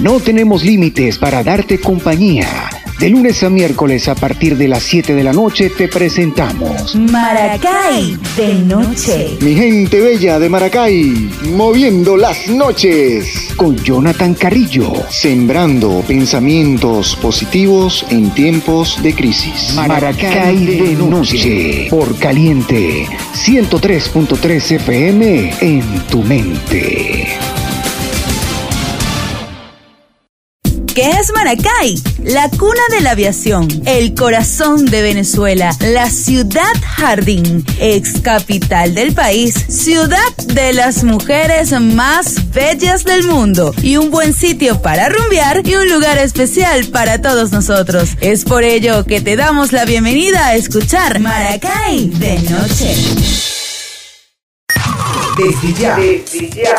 No tenemos límites para darte compañía. De lunes a miércoles a partir de las 7 de la noche te presentamos Maracay de noche. Mi gente bella de Maracay, moviendo las noches. Con Jonathan Carrillo, sembrando pensamientos positivos en tiempos de crisis. Maracay de noche. Por caliente, 103.3 FM en tu mente. ¿Qué es Maracay? La cuna de la aviación, el corazón de Venezuela, la ciudad jardín, ex capital del país, ciudad de las mujeres más bellas del mundo y un buen sitio para rumbear y un lugar especial para todos nosotros. Es por ello que te damos la bienvenida a escuchar Maracay de noche. Desde desde ya,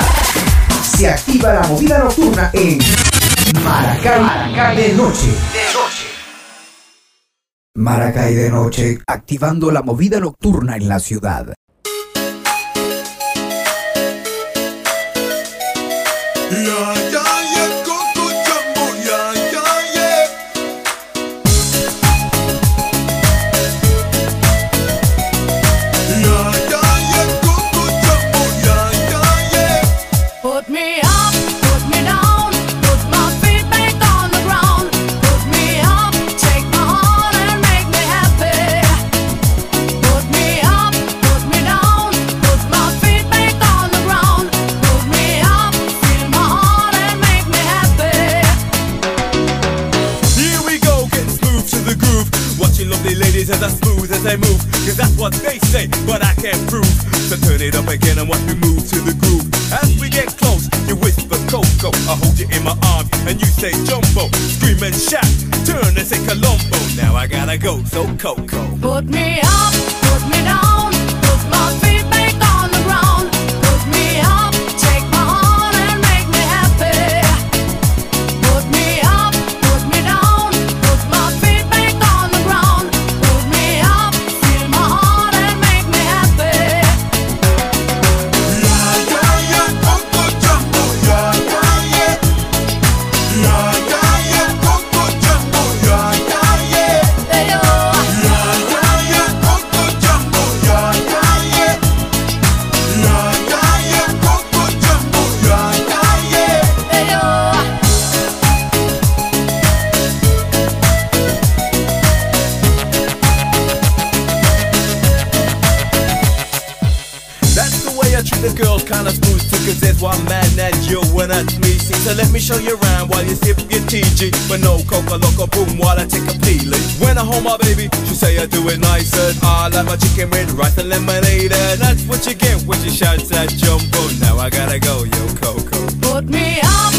se activa la movida nocturna en Maracay, Maracay de noche. Maracay de noche, activando la movida nocturna en la ciudad. so cold. I the girls, kinda smooth too, cause there's one man and you and that's me. So let me show you around while you sip your TG. But no coca loco boom while I take a peeling. When I hold my baby, she say I do it nicer. I like my chicken with rice and lemonade, and that's what you get when she shouts that jumbo. Now I gotta go, yo, Coco. Put me up,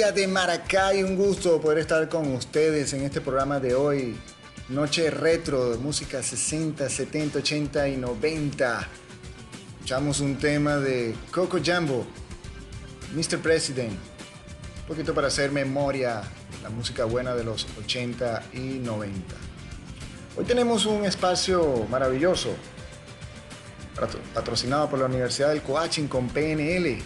de Maracay, un gusto poder estar con ustedes en este programa de hoy. Noche retro, música 60, 70, 80 y 90. Escuchamos un tema de Coco Jambo, Mr. President. Un poquito para hacer memoria, la música buena de los 80 y 90. Hoy tenemos un espacio maravilloso, patro- patrocinado por la Universidad del Coaching con PNL.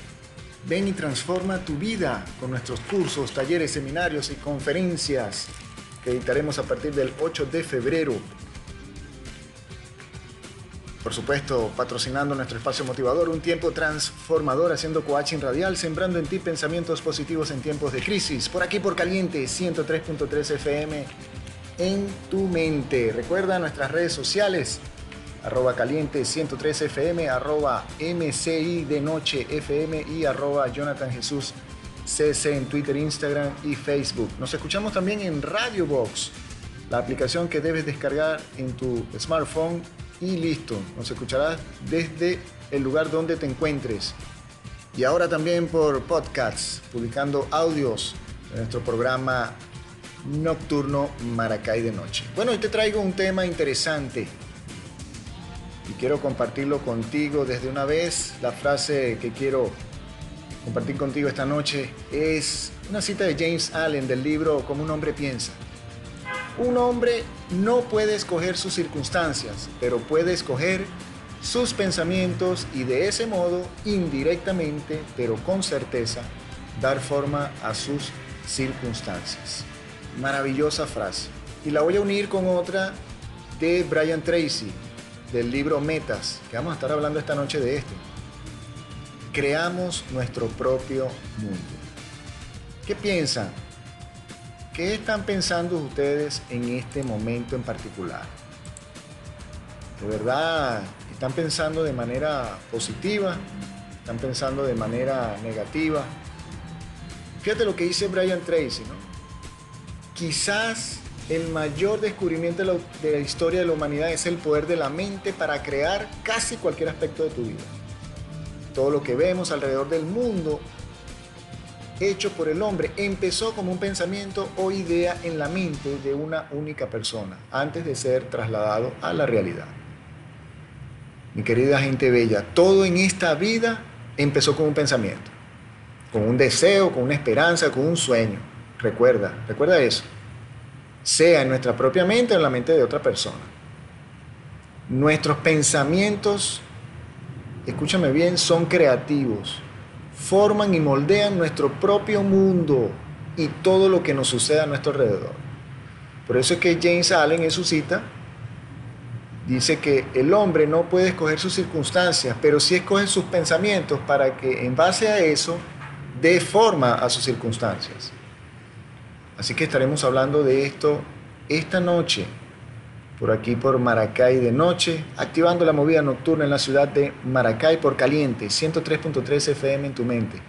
Ven y transforma tu vida con nuestros cursos, talleres, seminarios y conferencias que editaremos a partir del 8 de febrero. Por supuesto, patrocinando nuestro espacio motivador, un tiempo transformador haciendo coaching radial, sembrando en ti pensamientos positivos en tiempos de crisis. Por aquí por Caliente, 103.3 FM en tu mente. Recuerda nuestras redes sociales, arroba caliente 103 FM, arroba MCI de noche FM y arroba Jonathan Jesús CC en Twitter, Instagram y Facebook. Nos escuchamos también en Radio Box, la aplicación que debes descargar en tu smartphone y listo. Nos escucharás desde el lugar donde te encuentres. Y ahora también por podcasts, publicando audios de nuestro programa nocturno Maracay de Noche. Bueno, hoy te traigo un tema interesante quiero compartirlo contigo desde una vez. La frase que quiero compartir contigo esta noche es una cita de James Allen del libro Como un hombre piensa. Un hombre no puede escoger sus circunstancias, pero puede escoger sus pensamientos y de ese modo, indirectamente, pero con certeza, dar forma a sus circunstancias. Maravillosa frase. Y la voy a unir con otra de Brian Tracy, del libro Metas, que vamos a estar hablando esta noche de esto. Creamos nuestro propio mundo. ¿Qué piensan? ¿Qué están pensando ustedes en este momento en particular? ¿De verdad están pensando de manera positiva? ¿Están pensando de manera negativa? Fíjate lo que dice Brian Tracy, ¿no? Quizás el mayor descubrimiento de la, historia de la humanidad es el poder de la mente para crear casi cualquier aspecto de tu vida. Todo lo que vemos alrededor del mundo hecho por el hombre empezó como un pensamiento o idea en la mente de una única persona antes de ser trasladado a la realidad. Mi querida gente bella, todo en esta vida empezó con un pensamiento, con un deseo, con una esperanza, con un sueño. Recuerda, recuerda eso. Sea en nuestra propia mente o en la mente de otra persona. Nuestros pensamientos, escúchame bien, son creativos forman y moldean nuestro propio mundo y todo lo que nos sucede a nuestro alrededor. Por eso es que James Allen en su cita dice que el hombre no puede escoger sus circunstancias, pero sí escoge sus pensamientos para que en base a eso dé forma a sus circunstancias. Así que estaremos hablando de esto esta noche, por aquí por Maracay de noche, activando la movida nocturna en la ciudad de Maracay por caliente, 103.3 FM en tu mente.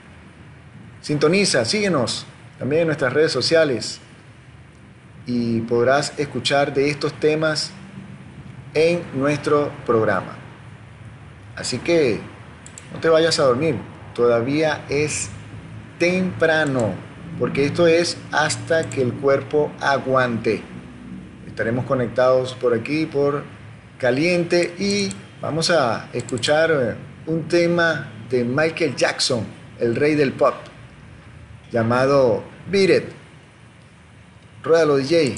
Sintoniza, síguenos también en nuestras redes sociales y podrás escuchar de estos temas en nuestro programa. Así que no te vayas a dormir, todavía es temprano, porque esto es hasta que el cuerpo aguante. Estaremos conectados por aquí, por Caliente, y vamos a escuchar eh, un tema de Michael Jackson, el rey del pop, llamado Beat It. Ruédalo, DJ.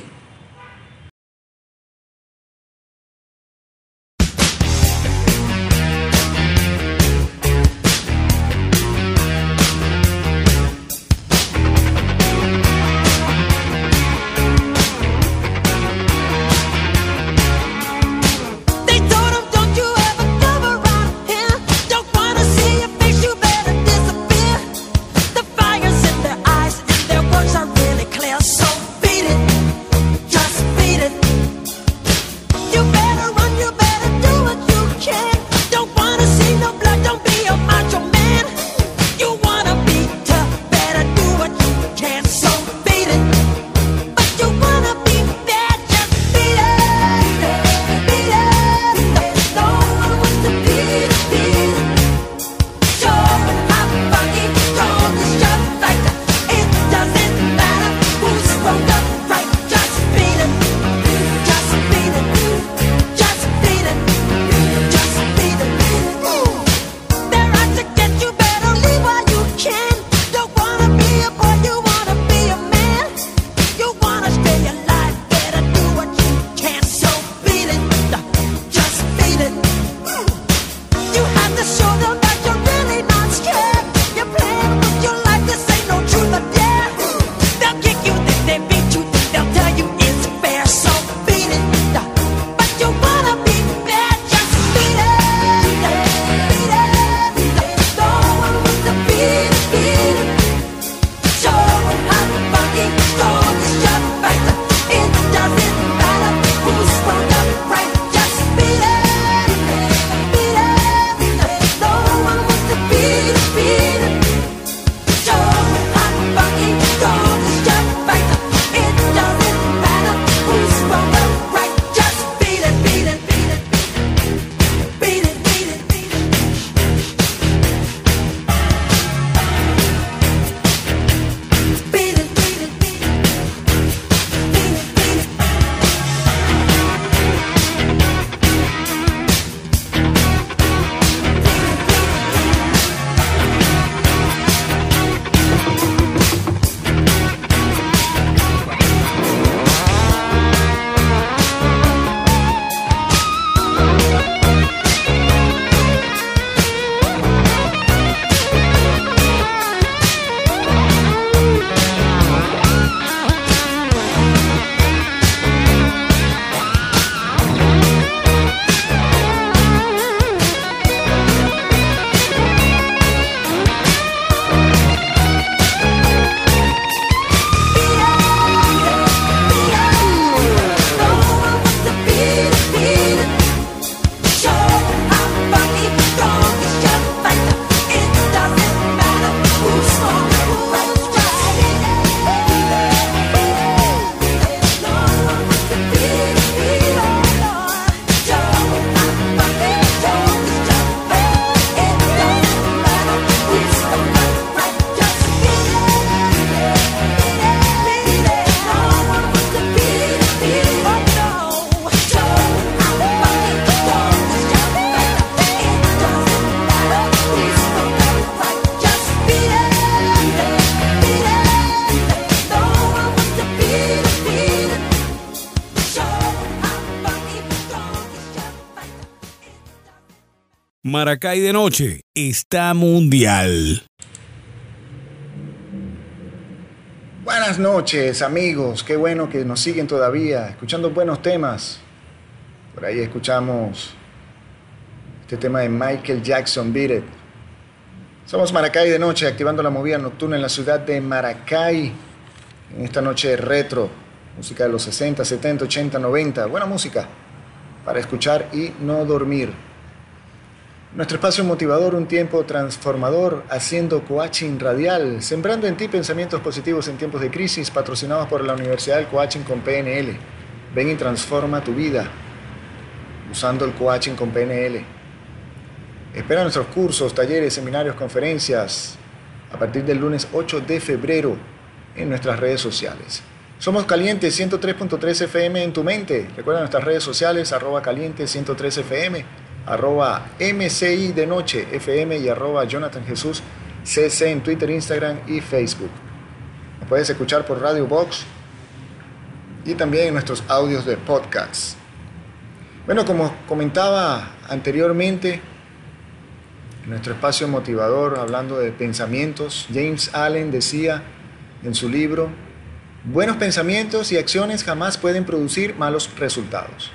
Maracay de noche está mundial. Buenas noches amigos, qué bueno que nos siguen todavía, escuchando buenos temas. Por ahí escuchamos este tema de Michael Jackson, Beat. Somos Maracay de noche, activando la movida nocturna en la ciudad de Maracay. En esta noche retro, música de los 60, 70, 80, 90, buena música para escuchar y no dormir. Nuestro espacio motivador, un tiempo transformador, haciendo coaching radial, sembrando en ti pensamientos positivos en tiempos de crisis, patrocinados por la Universidad del Coaching con PNL. Ven y transforma tu vida usando el coaching con PNL. Espera nuestros cursos, talleres, seminarios, conferencias a partir del lunes 8 de febrero en nuestras redes sociales. Somos Caliente 103.3 FM en tu mente. Recuerda nuestras redes sociales, arroba caliente 103 FM, arroba MCI de noche FM y arroba Jonathan Jesús CC en Twitter, Instagram y Facebook. Nos puedes escuchar por Radio Box y también en nuestros audios de podcast. Bueno, como comentaba anteriormente, en nuestro espacio motivador, hablando de pensamientos, James Allen decía en su libro, buenos pensamientos y acciones jamás pueden producir malos resultados.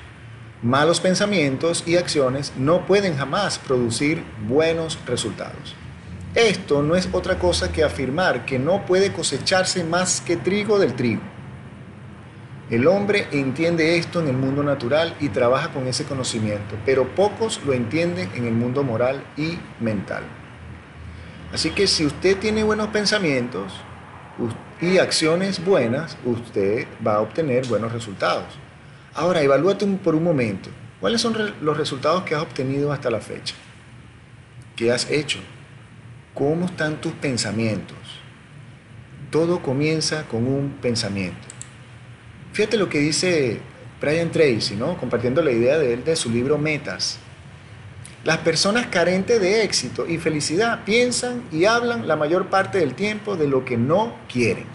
Malos pensamientos y acciones no pueden jamás producir buenos resultados. Esto no es otra cosa que afirmar que no puede cosecharse más que trigo del trigo. El hombre entiende esto en el mundo natural y trabaja con ese conocimiento, pero pocos lo entienden en el mundo moral y mental. Así que si usted tiene buenos pensamientos y acciones buenas, usted va a obtener buenos resultados. Ahora, evalúate por un momento. ¿Cuáles son los resultados que has obtenido hasta la fecha? ¿Qué has hecho? ¿Cómo están tus pensamientos? Todo comienza con un pensamiento. Fíjate lo que dice Brian Tracy, ¿no? compartiendo la idea de él de su libro Metas. Las personas carentes de éxito y felicidad piensan y hablan la mayor parte del tiempo de lo que no quieren.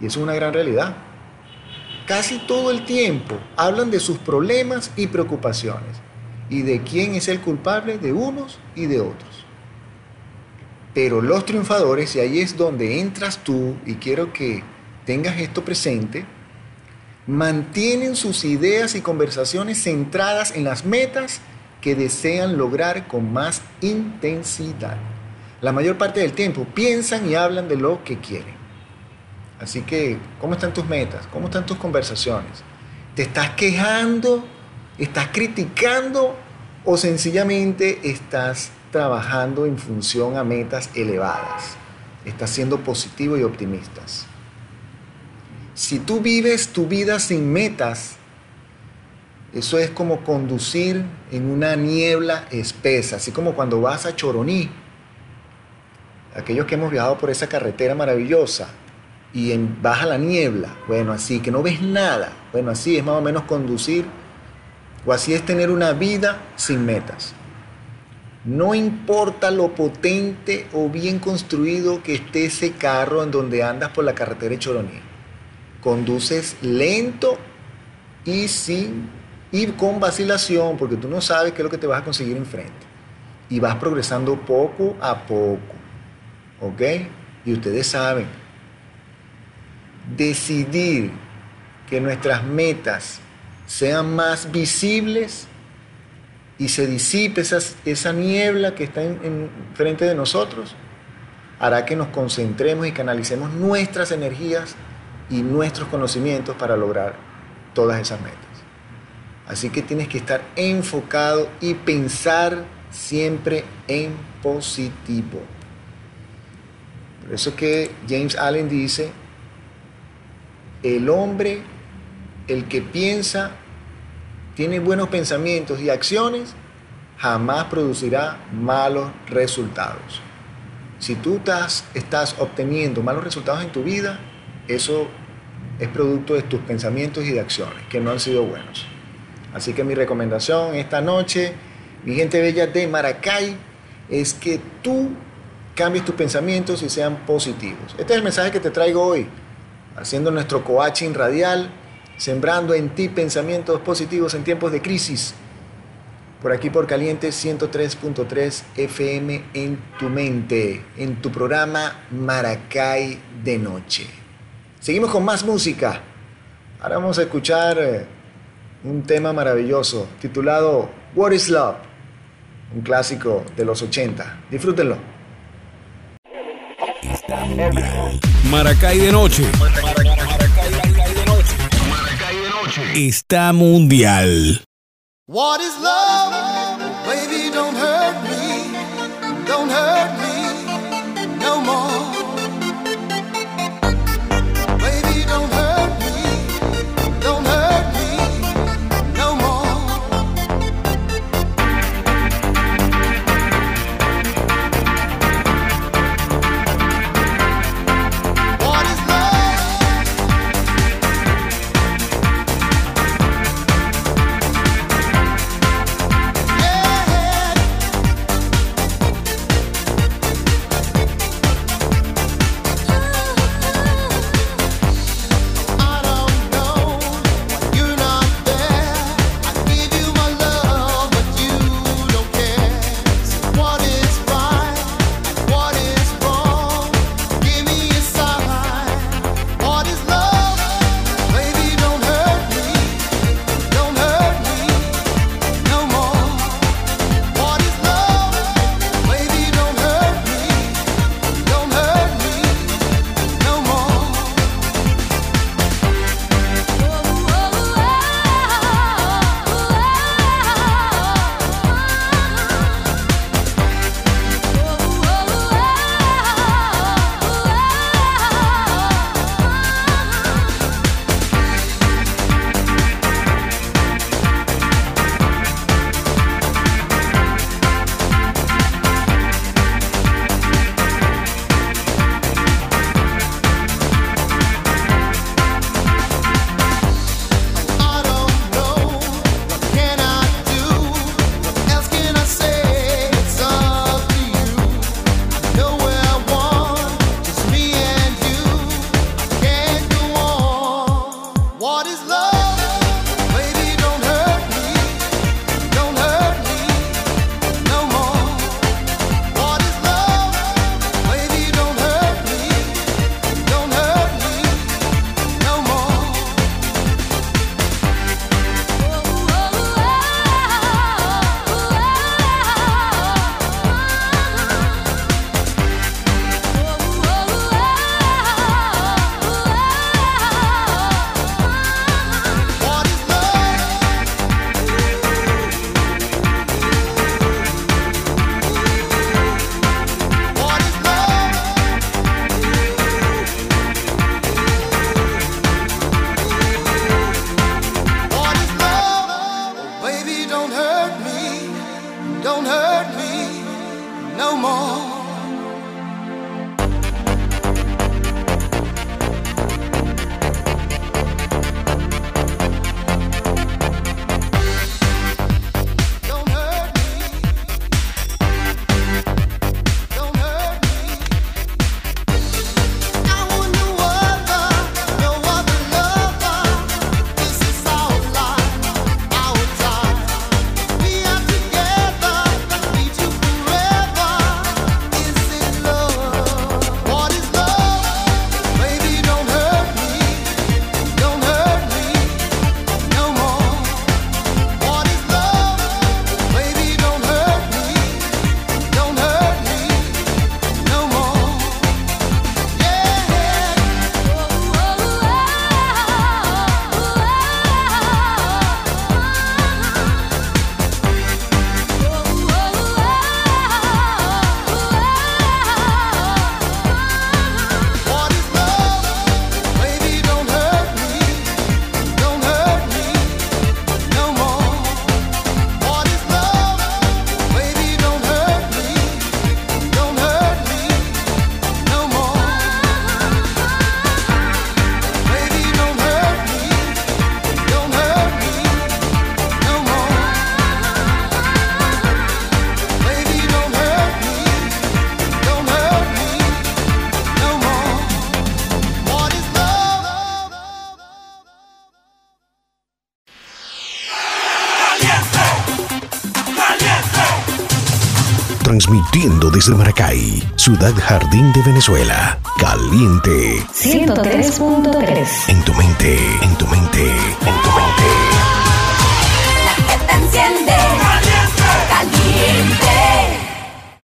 Y eso es una gran realidad. Casi todo el tiempo hablan de sus problemas y preocupaciones y de quién es el culpable de unos y de otros. Pero los triunfadores, y ahí es donde entras tú, y quiero que tengas esto presente, mantienen sus ideas y conversaciones centradas en las metas que desean lograr con más intensidad. La mayor parte del tiempo piensan y hablan de lo que quieren. Así que, ¿cómo están tus metas? ¿Cómo están tus conversaciones? ¿Te estás quejando? ¿Estás criticando? ¿O sencillamente estás trabajando en función a metas elevadas? Estás siendo positivo y optimistas. Si tú vives tu vida sin metas, eso es como conducir en una niebla espesa, así como cuando vas a Choroní. Aquellos que hemos viajado por esa carretera maravillosa y baja la niebla, bueno, así que no ves nada, bueno, así es más o menos conducir o así es tener una vida sin metas. No importa lo potente o bien construido que esté ese carro en donde andas por la carretera de Choroní. Conduces lento y sin y con vacilación, porque tú no sabes qué es lo que te vas a conseguir enfrente. Y vas progresando poco a poco. ¿Ok? Y ustedes saben, decidir que nuestras metas sean más visibles y se disipe esa niebla que está en, en frente de nosotros, hará que nos concentremos y canalicemos nuestras energías y nuestros conocimientos para lograr todas esas metas. Así que tienes que estar enfocado y pensar siempre en positivo. Por eso es que James Allen dice, el hombre, el que piensa, tiene buenos pensamientos y acciones, jamás producirá malos resultados. Si tú estás, estás obteniendo malos resultados en tu vida, eso es producto de tus pensamientos y de acciones que no han sido buenos. Así que mi recomendación esta noche, mi gente bella de Maracay, es que tú cambies tus pensamientos y sean positivos. Este es el mensaje que te traigo hoy, haciendo nuestro coaching radial, sembrando en ti pensamientos positivos en tiempos de crisis. por aquí por Caliente 103.3 FM en tu mente, en tu programa Maracay de Noche. Seguimos con más música. Ahora vamos a escuchar eh, un tema maravilloso titulado What is Love, un clásico de los 80. Disfrútenlo. Maracay de noche. Está mundial. What is love? Baby, don't hurt me. Don't hurt on. What is love? Transmitiendo desde Maracay, Ciudad Jardín de Venezuela. Caliente. 103.3. En tu mente, en tu mente, en tu mente. Te enciende.